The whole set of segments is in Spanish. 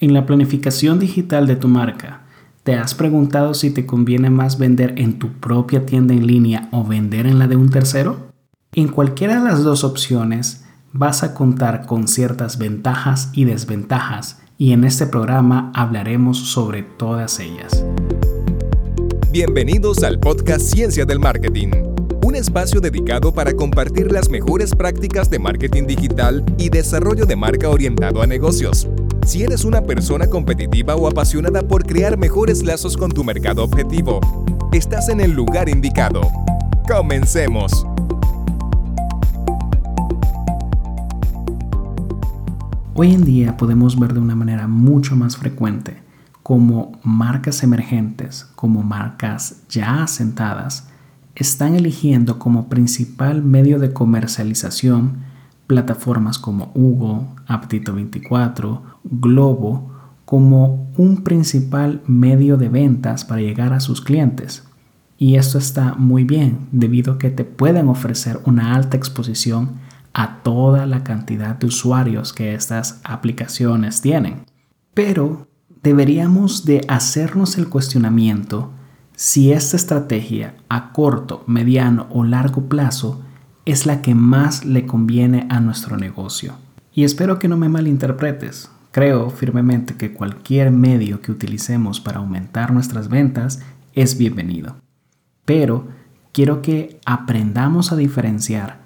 En la planificación digital de tu marca, ¿te has preguntado si te conviene más vender en tu propia tienda en línea o vender en la de un tercero? En cualquiera de las dos opciones vas a contar con ciertas ventajas y desventajas y en este programa hablaremos sobre todas ellas. Bienvenidos al podcast Ciencia del Marketing, un espacio dedicado para compartir las mejores prácticas de marketing digital y desarrollo de marca orientado a negocios. Si eres una persona competitiva o apasionada por crear mejores lazos con tu mercado objetivo, estás en el lugar indicado. Comencemos. Hoy en día podemos ver de una manera mucho más frecuente como marcas emergentes, como marcas ya asentadas, están eligiendo como principal medio de comercialización plataformas como Hugo, Aptito 24, Globo, como un principal medio de ventas para llegar a sus clientes. Y esto está muy bien debido a que te pueden ofrecer una alta exposición a toda la cantidad de usuarios que estas aplicaciones tienen. Pero deberíamos de hacernos el cuestionamiento si esta estrategia a corto, mediano o largo plazo es la que más le conviene a nuestro negocio. Y espero que no me malinterpretes. Creo firmemente que cualquier medio que utilicemos para aumentar nuestras ventas es bienvenido. Pero quiero que aprendamos a diferenciar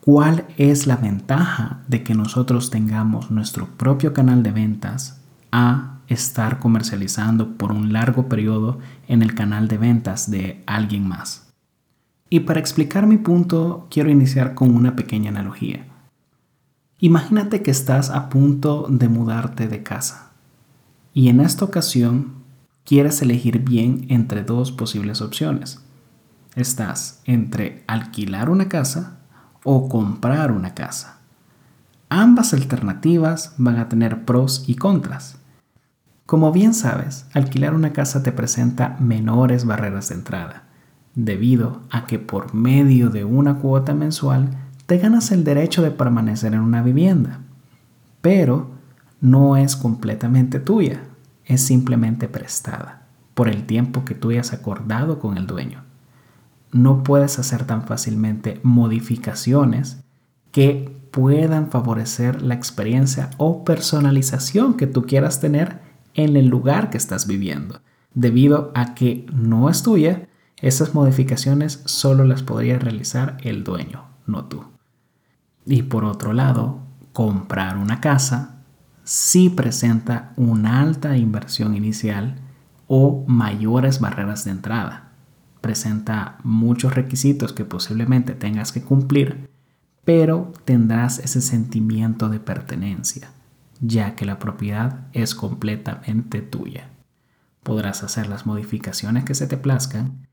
cuál es la ventaja de que nosotros tengamos nuestro propio canal de ventas a estar comercializando por un largo periodo en el canal de ventas de alguien más. Y para explicar mi punto, quiero iniciar con una pequeña analogía. Imagínate que estás a punto de mudarte de casa y en esta ocasión quieres elegir bien entre dos posibles opciones. Estás entre alquilar una casa o comprar una casa. Ambas alternativas van a tener pros y contras. Como bien sabes, alquilar una casa te presenta menores barreras de entrada, debido a que por medio de una cuota mensual te ganas el derecho de permanecer en una vivienda. Pero no es completamente tuya, es simplemente prestada por el tiempo que tú hayas acordado con el dueño. No puedes hacer tan fácilmente modificaciones que puedan favorecer la experiencia o personalización que tú quieras tener en el lugar que estás viviendo. Debido a que no es tuya, esas modificaciones solo las podría realizar el dueño, no tú. Y por otro lado, comprar una casa sí presenta una alta inversión inicial o mayores barreras de entrada. Presenta muchos requisitos que posiblemente tengas que cumplir, pero tendrás ese sentimiento de pertenencia ya que la propiedad es completamente tuya. Podrás hacer las modificaciones que se te plazcan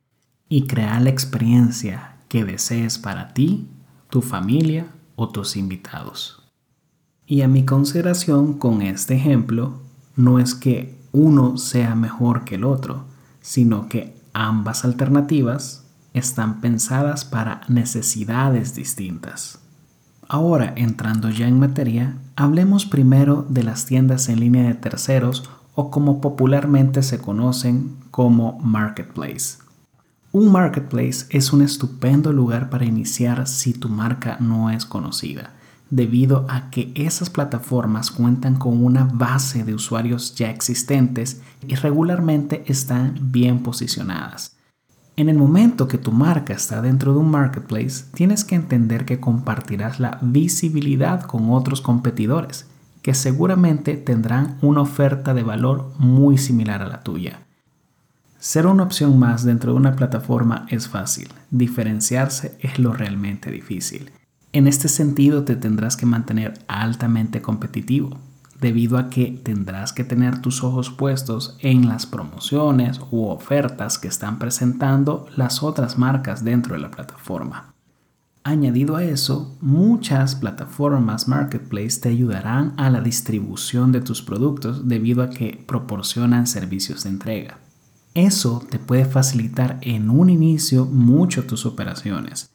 y crear la experiencia que desees para ti, tu familia o tus invitados. Y a mi consideración con este ejemplo, no es que uno sea mejor que el otro, sino que ambas alternativas están pensadas para necesidades distintas. Ahora, entrando ya en materia, hablemos primero de las tiendas en línea de terceros o como popularmente se conocen como marketplace. Un marketplace es un estupendo lugar para iniciar si tu marca no es conocida, debido a que esas plataformas cuentan con una base de usuarios ya existentes y regularmente están bien posicionadas. En el momento que tu marca está dentro de un marketplace, tienes que entender que compartirás la visibilidad con otros competidores, que seguramente tendrán una oferta de valor muy similar a la tuya. Ser una opción más dentro de una plataforma es fácil, diferenciarse es lo realmente difícil. En este sentido te tendrás que mantener altamente competitivo, debido a que tendrás que tener tus ojos puestos en las promociones u ofertas que están presentando las otras marcas dentro de la plataforma. Añadido a eso, muchas plataformas marketplace te ayudarán a la distribución de tus productos debido a que proporcionan servicios de entrega. Eso te puede facilitar en un inicio mucho tus operaciones,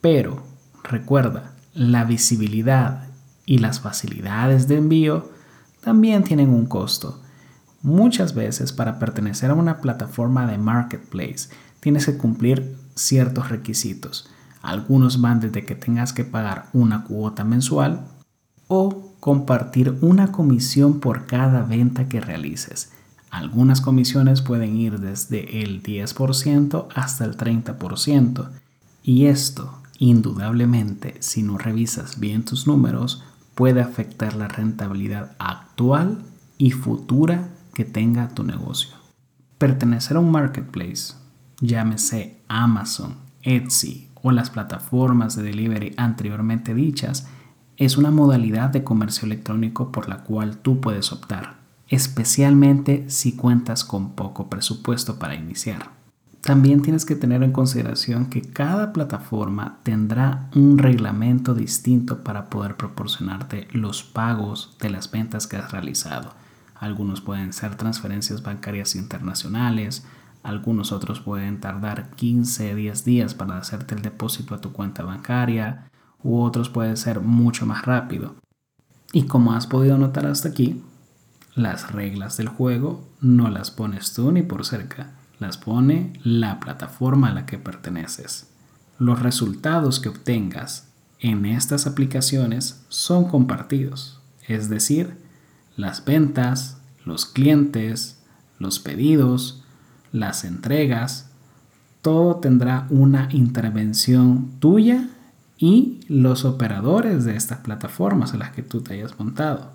pero recuerda, la visibilidad y las facilidades de envío también tienen un costo. Muchas veces para pertenecer a una plataforma de marketplace tienes que cumplir ciertos requisitos. Algunos van desde que tengas que pagar una cuota mensual o compartir una comisión por cada venta que realices. Algunas comisiones pueden ir desde el 10% hasta el 30%. Y esto, indudablemente, si no revisas bien tus números, puede afectar la rentabilidad actual y futura que tenga tu negocio. Pertenecer a un marketplace, llámese Amazon, Etsy o las plataformas de delivery anteriormente dichas, es una modalidad de comercio electrónico por la cual tú puedes optar, especialmente si cuentas con poco presupuesto para iniciar. También tienes que tener en consideración que cada plataforma tendrá un reglamento distinto para poder proporcionarte los pagos de las ventas que has realizado. Algunos pueden ser transferencias bancarias internacionales, algunos otros pueden tardar 15, 10 días para hacerte el depósito a tu cuenta bancaria, u otros pueden ser mucho más rápido. Y como has podido notar hasta aquí, las reglas del juego no las pones tú ni por cerca las pone la plataforma a la que perteneces. Los resultados que obtengas en estas aplicaciones son compartidos, es decir, las ventas, los clientes, los pedidos, las entregas, todo tendrá una intervención tuya y los operadores de estas plataformas a las que tú te hayas montado.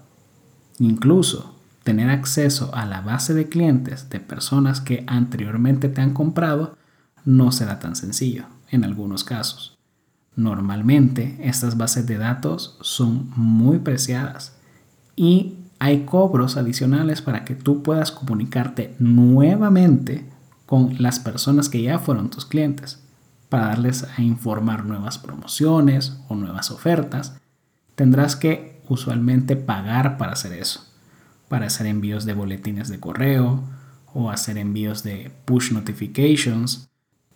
Incluso tener acceso a la base de clientes de personas que anteriormente te han comprado no será tan sencillo en algunos casos. Normalmente estas bases de datos son muy preciadas y hay cobros adicionales para que tú puedas comunicarte nuevamente con las personas que ya fueron tus clientes para darles a informar nuevas promociones o nuevas ofertas. Tendrás que usualmente pagar para hacer eso para hacer envíos de boletines de correo o hacer envíos de push notifications,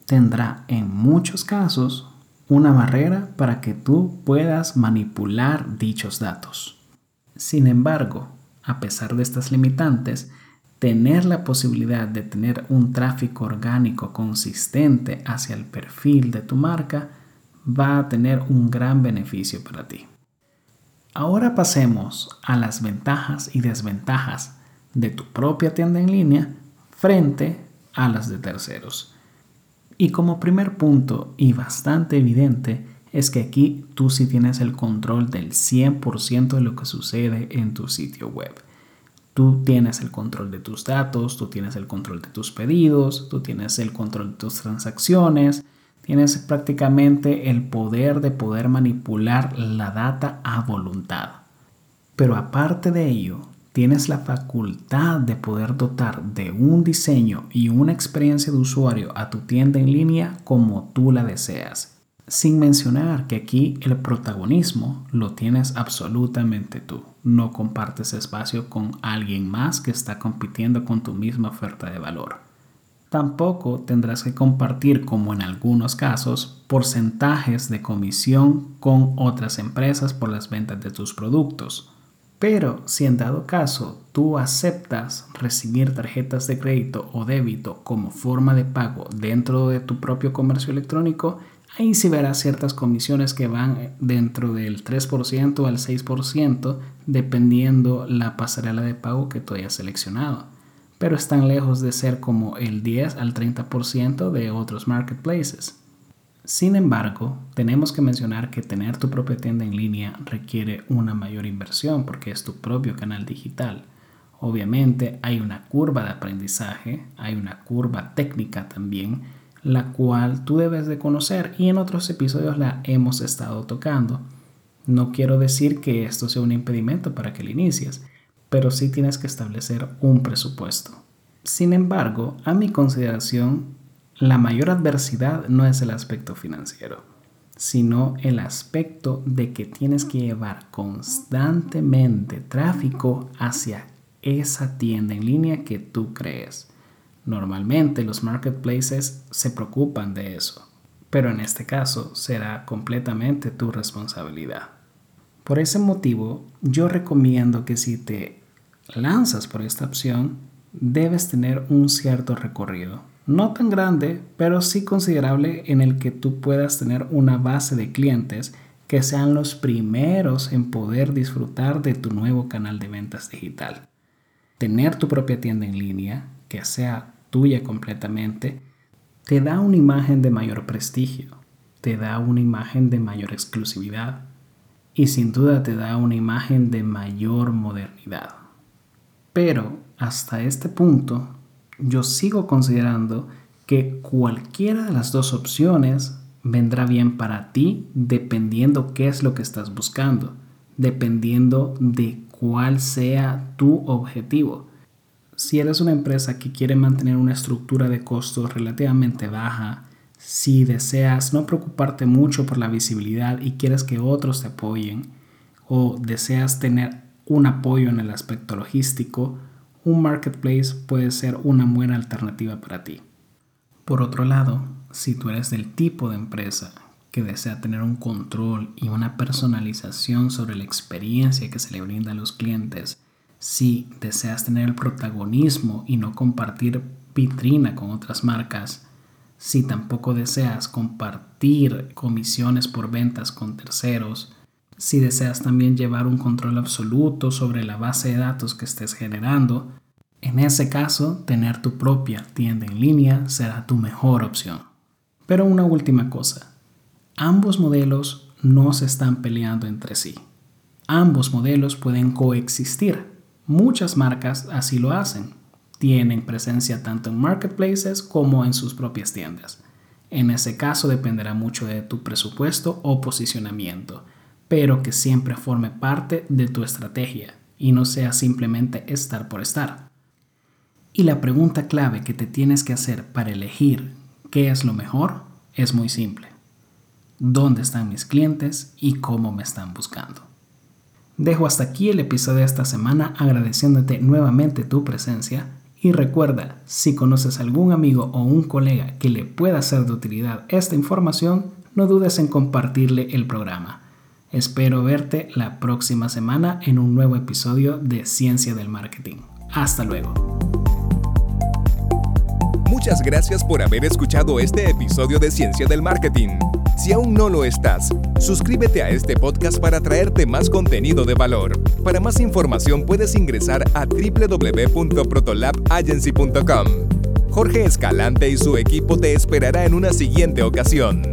tendrá en muchos casos una barrera para que tú puedas manipular dichos datos. Sin embargo, a pesar de estas limitantes, tener la posibilidad de tener un tráfico orgánico consistente hacia el perfil de tu marca va a tener un gran beneficio para ti. Ahora pasemos a las ventajas y desventajas de tu propia tienda en línea frente a las de terceros. Y como primer punto y bastante evidente es que aquí tú sí tienes el control del 100% de lo que sucede en tu sitio web. Tú tienes el control de tus datos, tú tienes el control de tus pedidos, tú tienes el control de tus transacciones, Tienes prácticamente el poder de poder manipular la data a voluntad. Pero aparte de ello, tienes la facultad de poder dotar de un diseño y una experiencia de usuario a tu tienda en línea como tú la deseas. Sin mencionar que aquí el protagonismo lo tienes absolutamente tú. No compartes espacio con alguien más que está compitiendo con tu misma oferta de valor. Tampoco tendrás que compartir, como en algunos casos, porcentajes de comisión con otras empresas por las ventas de tus productos. Pero si en dado caso tú aceptas recibir tarjetas de crédito o débito como forma de pago dentro de tu propio comercio electrónico, ahí sí verás ciertas comisiones que van dentro del 3% al 6% dependiendo la pasarela de pago que tú hayas seleccionado pero están lejos de ser como el 10 al 30% de otros marketplaces. Sin embargo, tenemos que mencionar que tener tu propia tienda en línea requiere una mayor inversión porque es tu propio canal digital. Obviamente hay una curva de aprendizaje, hay una curva técnica también, la cual tú debes de conocer y en otros episodios la hemos estado tocando. No quiero decir que esto sea un impedimento para que lo inicies, pero sí tienes que establecer un presupuesto. Sin embargo, a mi consideración, la mayor adversidad no es el aspecto financiero, sino el aspecto de que tienes que llevar constantemente tráfico hacia esa tienda en línea que tú crees. Normalmente los marketplaces se preocupan de eso, pero en este caso será completamente tu responsabilidad. Por ese motivo, yo recomiendo que si te lanzas por esta opción, debes tener un cierto recorrido. No tan grande, pero sí considerable en el que tú puedas tener una base de clientes que sean los primeros en poder disfrutar de tu nuevo canal de ventas digital. Tener tu propia tienda en línea, que sea tuya completamente, te da una imagen de mayor prestigio, te da una imagen de mayor exclusividad y sin duda te da una imagen de mayor modernidad. Pero hasta este punto, yo sigo considerando que cualquiera de las dos opciones vendrá bien para ti dependiendo qué es lo que estás buscando, dependiendo de cuál sea tu objetivo. Si eres una empresa que quiere mantener una estructura de costos relativamente baja, si deseas no preocuparte mucho por la visibilidad y quieres que otros te apoyen, o deseas tener un apoyo en el aspecto logístico, un marketplace puede ser una buena alternativa para ti. Por otro lado, si tú eres del tipo de empresa que desea tener un control y una personalización sobre la experiencia que se le brinda a los clientes, si deseas tener el protagonismo y no compartir vitrina con otras marcas, si tampoco deseas compartir comisiones por ventas con terceros, si deseas también llevar un control absoluto sobre la base de datos que estés generando, en ese caso, tener tu propia tienda en línea será tu mejor opción. Pero una última cosa, ambos modelos no se están peleando entre sí. Ambos modelos pueden coexistir. Muchas marcas así lo hacen. Tienen presencia tanto en marketplaces como en sus propias tiendas. En ese caso dependerá mucho de tu presupuesto o posicionamiento, pero que siempre forme parte de tu estrategia y no sea simplemente estar por estar. Y la pregunta clave que te tienes que hacer para elegir qué es lo mejor es muy simple. ¿Dónde están mis clientes y cómo me están buscando? Dejo hasta aquí el episodio de esta semana agradeciéndote nuevamente tu presencia y recuerda, si conoces algún amigo o un colega que le pueda ser de utilidad esta información, no dudes en compartirle el programa. Espero verte la próxima semana en un nuevo episodio de Ciencia del Marketing. Hasta luego. Muchas gracias por haber escuchado este episodio de Ciencia del Marketing. Si aún no lo estás, suscríbete a este podcast para traerte más contenido de valor. Para más información puedes ingresar a www.protolabagency.com. Jorge Escalante y su equipo te esperará en una siguiente ocasión.